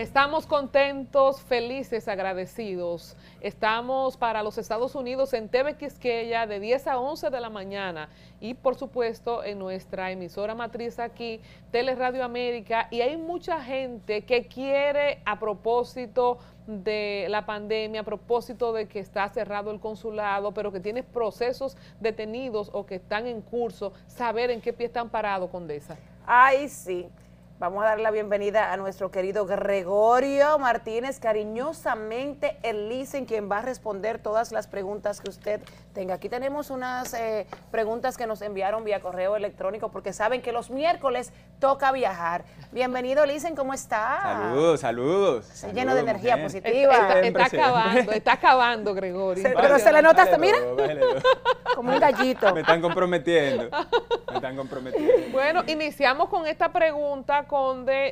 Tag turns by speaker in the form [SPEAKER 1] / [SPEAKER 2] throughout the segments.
[SPEAKER 1] Estamos contentos, felices, agradecidos. Estamos para los Estados Unidos en TV Quisqueya de 10 a 11 de la mañana y por supuesto en nuestra emisora matriz aquí, Teleradio América. Y hay mucha gente que quiere a propósito de la pandemia, a propósito de que está cerrado el consulado, pero que tiene procesos detenidos o que están en curso, saber en qué pie están parados, Condesa.
[SPEAKER 2] Ay, sí. Vamos a dar la bienvenida a nuestro querido Gregorio Martínez, cariñosamente el en quien va a responder todas las preguntas que usted tenga. Aquí tenemos unas eh, preguntas que nos enviaron vía correo electrónico porque saben que los miércoles toca viajar. Bienvenido, Lisen, ¿cómo está?
[SPEAKER 3] Saludos, saludos.
[SPEAKER 2] Está lleno de energía positiva.
[SPEAKER 1] Está, acabando, está acabando, Gregorio.
[SPEAKER 2] pero se le nota hasta, mira, como un gallito.
[SPEAKER 3] Me están comprometiendo, me están comprometiendo.
[SPEAKER 1] Bueno, iniciamos con esta pregunta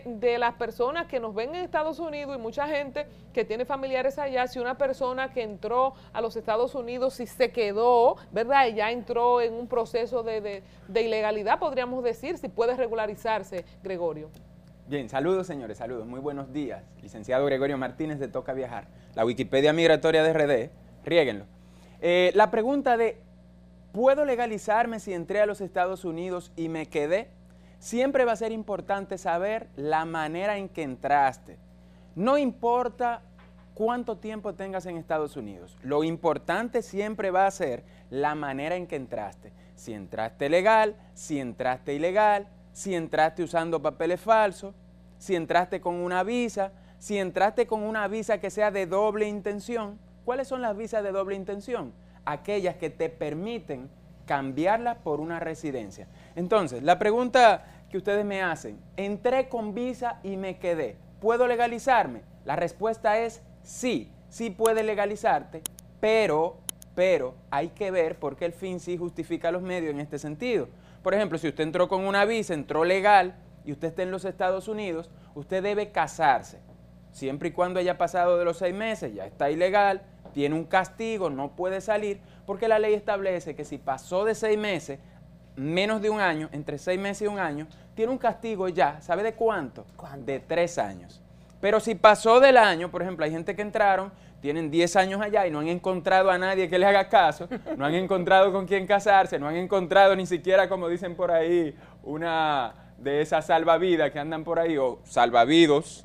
[SPEAKER 1] de, las personas que nos ven en Estados Unidos y mucha gente que tiene familiares allá, si una persona que entró a los Estados Unidos, si se quedó, ¿verdad? Y ya entró en un proceso de, de ilegalidad, podríamos decir, si puede regularizarse, Gregorio.
[SPEAKER 3] Bien, saludos señores, saludos, muy buenos días. Licenciado Gregorio Martínez de Toca Viajar, la Wikipedia Migratoria de RD, riéguenlo. Eh, la pregunta de, ¿puedo legalizarme si entré a los Estados Unidos y me quedé? siempre va a ser importante saber la manera en que entraste. No importa cuánto tiempo tengas en Estados Unidos, lo importante siempre va a ser la manera en que entraste. Si entraste legal, si entraste ilegal, si entraste usando papeles falsos, si entraste con una visa, si entraste con una visa que sea de doble intención. ¿Cuáles son las visas de doble intención? Aquellas que te permiten cambiarla por una residencia. Entonces, la pregunta que ustedes me hacen, entré con visa y me quedé, ¿puedo legalizarme? La respuesta es sí, sí puede legalizarte, pero, pero hay que ver porque el fin sí justifica los medios en este sentido. Por ejemplo, si usted entró con una visa, entró legal y usted está en los Estados Unidos, usted debe casarse. Siempre y cuando haya pasado de los seis meses, ya está ilegal, tiene un castigo, no puede salir, porque la ley establece que si pasó de seis meses, menos de un año, entre seis meses y un año, tiene un castigo ya, ¿sabe de cuánto? De tres años. Pero si pasó del año, por ejemplo, hay gente que entraron, tienen diez años allá y no han encontrado a nadie que les haga caso, no han encontrado con quién casarse, no han encontrado ni siquiera, como dicen por ahí, una de esas salvavidas que andan por ahí, o salvavidos,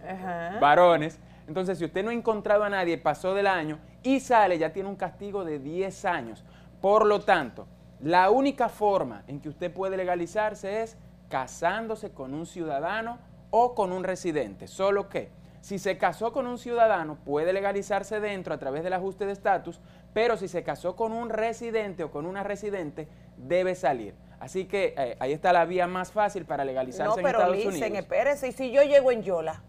[SPEAKER 3] varones. Entonces, si usted no ha encontrado a nadie, pasó del año y sale, ya tiene un castigo de 10 años. Por lo tanto, la única forma en que usted puede legalizarse es casándose con un ciudadano o con un residente. Solo que si se casó con un ciudadano puede legalizarse dentro a través del ajuste de estatus, pero si se casó con un residente o con una residente debe salir. Así que eh, ahí está la vía más fácil para legalizarse en Estados Unidos. No, pero
[SPEAKER 2] espérese, y si yo llego en Yola.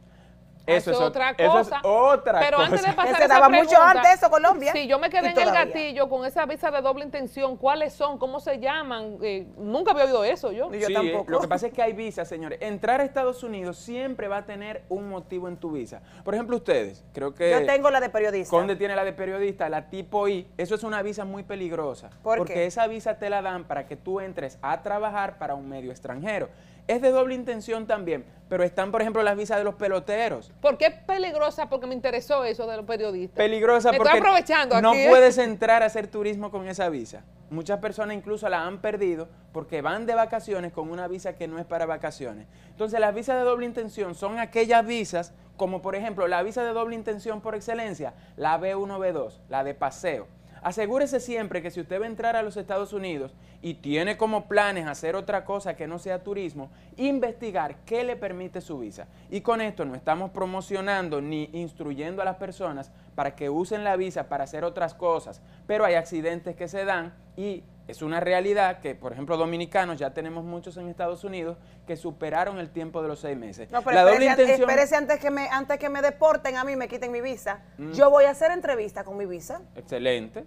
[SPEAKER 1] Eso, es otra cosa.
[SPEAKER 3] Eso es otra
[SPEAKER 1] Pero
[SPEAKER 3] antes
[SPEAKER 1] de pasar se daba
[SPEAKER 2] mucho antes eso, Colombia.
[SPEAKER 1] Sí, yo me quedé en el gatillo con esa visa de doble intención. ¿Cuáles son? ¿Cómo se llaman? Eh, nunca había oído eso yo.
[SPEAKER 3] yo tampoco. Lo que pasa es que hay visas, señores. Entrar a Estados Unidos siempre va a tener un motivo en tu visa. Por ejemplo, ustedes, creo que...
[SPEAKER 2] Yo tengo la de periodista.
[SPEAKER 3] Conde tiene la de periodista, la tipo I. Eso es una visa muy peligrosa.
[SPEAKER 2] ¿Por
[SPEAKER 3] porque esa visa te la dan para que tú entres a trabajar para un medio extranjero es de doble intención también, pero están, por ejemplo, las visas de los peloteros.
[SPEAKER 1] ¿Por qué peligrosa? Porque me interesó eso de los periodistas.
[SPEAKER 3] Peligrosa porque
[SPEAKER 1] aprovechando
[SPEAKER 3] no ¿eh? puedes entrar a hacer turismo con esa visa. Muchas personas incluso la han perdido porque van de vacaciones con una visa que no es para vacaciones. Entonces, las visas de doble intención son aquellas visas, como por ejemplo la visa de doble intención por excelencia, la B1, B2, la de paseo Asegúrese siempre que si usted va a entrar a los Estados Unidos y tiene como planes hacer otra cosa que no sea turismo, investigar qué le permite su visa. Y con esto no estamos promocionando ni instruyendo a las personas para que usen la visa para hacer otras cosas, pero hay accidentes que se dan y es una realidad que, por ejemplo, dominicanos, ya tenemos muchos en Estados Unidos que superaron el tiempo de los seis meses.
[SPEAKER 2] No, pero espérese, antes, que me, antes que me deporten a mí, me quiten mi visa. Mm. Yo voy a hacer entrevista con mi visa.
[SPEAKER 3] Excelente.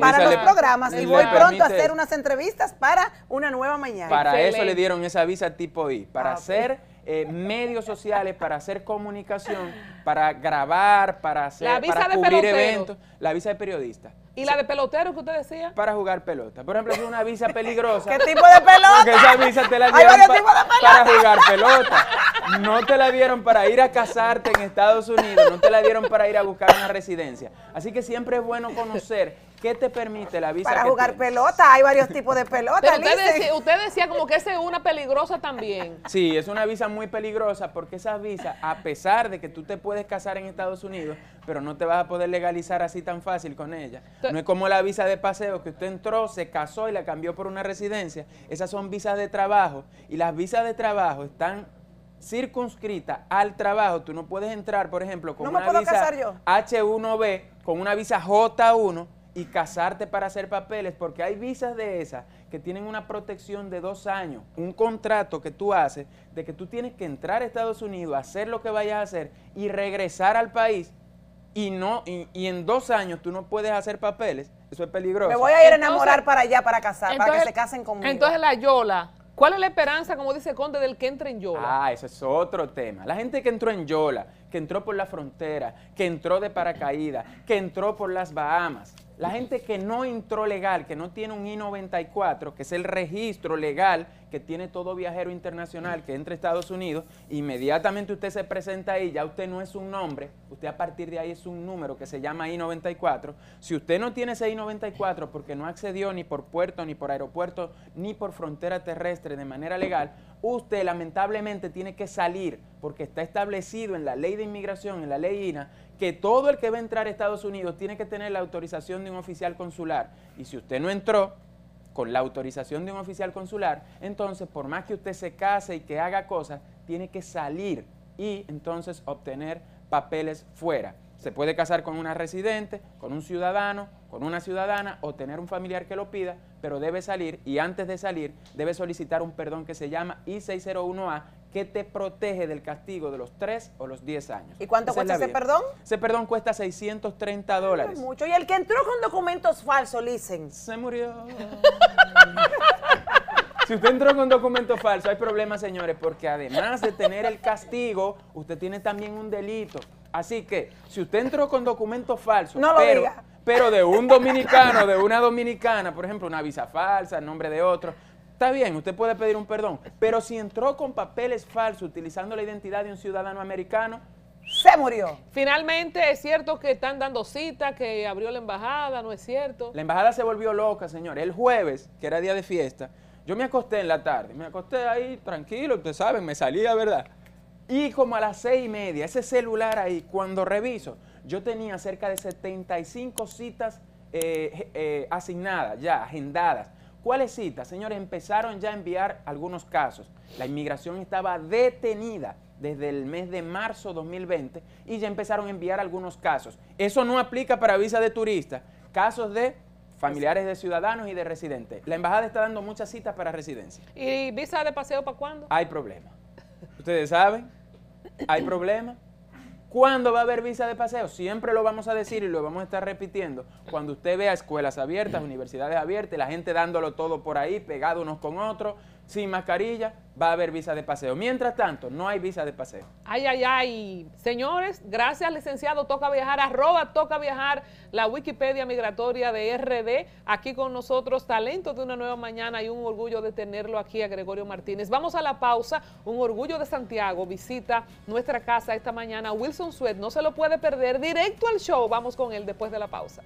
[SPEAKER 2] Para los programas y voy pronto a hacer unas entrevistas para una nueva mañana.
[SPEAKER 3] Para eso le dieron esa visa tipo I, para ah, hacer eh, medios sociales, para hacer comunicación, para grabar, para hacer, para cubrir eventos. La visa de periodista.
[SPEAKER 1] ¿Y la de pelotero que usted decía?
[SPEAKER 3] Para jugar pelota. Por ejemplo, es una visa peligrosa.
[SPEAKER 2] ¿Qué tipo de pelota?
[SPEAKER 3] Porque esa visa te la dieron pa- para jugar pelota. No te la dieron para ir a casarte en Estados Unidos, no te la dieron para ir a buscar una residencia. Así que siempre es bueno conocer qué te permite la visa
[SPEAKER 2] Para
[SPEAKER 3] que
[SPEAKER 2] jugar
[SPEAKER 3] tienes.
[SPEAKER 2] pelota, hay varios tipos de pelota,
[SPEAKER 1] Pero usted decía, usted decía como que esa es una peligrosa también.
[SPEAKER 3] Sí, es una visa muy peligrosa porque esa visa, a pesar de que tú te puedes casar en Estados Unidos, pero no te vas a poder legalizar así tan fácil con ella. No es como la visa de paseo que usted entró, se casó y la cambió por una residencia. Esas son visas de trabajo y las visas de trabajo están circunscritas al trabajo. Tú no puedes entrar, por ejemplo, con
[SPEAKER 2] ¿No
[SPEAKER 3] una visa
[SPEAKER 2] casar yo?
[SPEAKER 3] H1B, con una visa J1 y casarte para hacer papeles, porque hay visas de esas que tienen una protección de dos años, un contrato que tú haces de que tú tienes que entrar a Estados Unidos, hacer lo que vayas a hacer y regresar al país y no y, y en dos años tú no puedes hacer papeles, eso es peligroso.
[SPEAKER 2] Me voy a ir a enamorar para allá, para casar, para que se casen conmigo.
[SPEAKER 1] Entonces la Yola, ¿cuál es la esperanza, como dice Conde, del que entre en Yola?
[SPEAKER 3] Ah, eso es otro tema. La gente que entró en Yola, que entró por la frontera, que entró de paracaídas, que entró por las Bahamas. La gente que no entró legal, que no tiene un I-94, que es el registro legal que tiene todo viajero internacional que entra a Estados Unidos, inmediatamente usted se presenta ahí, ya usted no es un nombre, usted a partir de ahí es un número que se llama I-94. Si usted no tiene ese I-94 porque no accedió ni por puerto, ni por aeropuerto, ni por frontera terrestre de manera legal, usted lamentablemente tiene que salir porque está establecido en la ley de inmigración, en la ley INA, que todo el que va a entrar a Estados Unidos tiene que tener la autorización de un oficial consular. Y si usted no entró con la autorización de un oficial consular, entonces por más que usted se case y que haga cosas, tiene que salir y entonces obtener papeles fuera. Se puede casar con una residente, con un ciudadano, con una ciudadana o tener un familiar que lo pida, pero debe salir y antes de salir debe solicitar un perdón que se llama I-601A que te protege del castigo de los 3 o los 10 años.
[SPEAKER 2] ¿Y cuánto
[SPEAKER 3] Esa
[SPEAKER 2] cuesta ese
[SPEAKER 3] vía.
[SPEAKER 2] perdón?
[SPEAKER 3] Ese perdón cuesta 630 dólares.
[SPEAKER 2] Mucho. Y el que entró con documentos falsos, Licen.
[SPEAKER 3] Se murió. Si usted entró con documento falso, hay problemas, señores, porque además de tener el castigo, usted tiene también un delito. Así que, si usted entró con documento falso,
[SPEAKER 2] No lo
[SPEAKER 3] pero,
[SPEAKER 2] diga.
[SPEAKER 3] pero de un dominicano, de una dominicana, por ejemplo, una visa falsa, el nombre de otro, está bien, usted puede pedir un perdón. Pero si entró con papeles falsos, utilizando la identidad de un ciudadano americano,
[SPEAKER 2] Se murió.
[SPEAKER 1] Finalmente, es cierto que están dando cita, que abrió la embajada, ¿no es cierto?
[SPEAKER 3] La embajada se volvió loca, señor. El jueves, que era día de fiesta, yo me acosté en la tarde. Me acosté ahí tranquilo, ustedes saben, me salía, ¿verdad? Y como a las seis y media, ese celular ahí, cuando reviso, yo tenía cerca de 75 citas eh, eh, asignadas, ya, agendadas. ¿Cuáles citas? Señores, empezaron ya a enviar algunos casos. La inmigración estaba detenida desde el mes de marzo 2020 y ya empezaron a enviar algunos casos. Eso no aplica para visa de turista, casos de familiares de ciudadanos y de residentes. La embajada está dando muchas citas para residencia.
[SPEAKER 1] ¿Y visa de paseo para cuándo?
[SPEAKER 3] Hay problema. Ustedes saben, hay problema. ¿Cuándo va a haber visa de paseo? Siempre lo vamos a decir y lo vamos a estar repitiendo. Cuando usted vea escuelas abiertas, universidades abiertas, la gente dándolo todo por ahí, pegado unos con otros, sin mascarilla, va a haber visa de paseo. Mientras tanto, no hay visa de paseo.
[SPEAKER 1] Ay, ay, ay. Señores, gracias, licenciado Toca Viajar, arroba Toca Viajar, la Wikipedia migratoria de RD. Aquí con nosotros, talento de una nueva mañana y un orgullo de tenerlo aquí a Gregorio Martínez. Vamos a la pausa. Un orgullo de Santiago visita nuestra casa esta mañana. Wilson Sweat, no se lo puede perder. Directo al show. Vamos con él después de la pausa.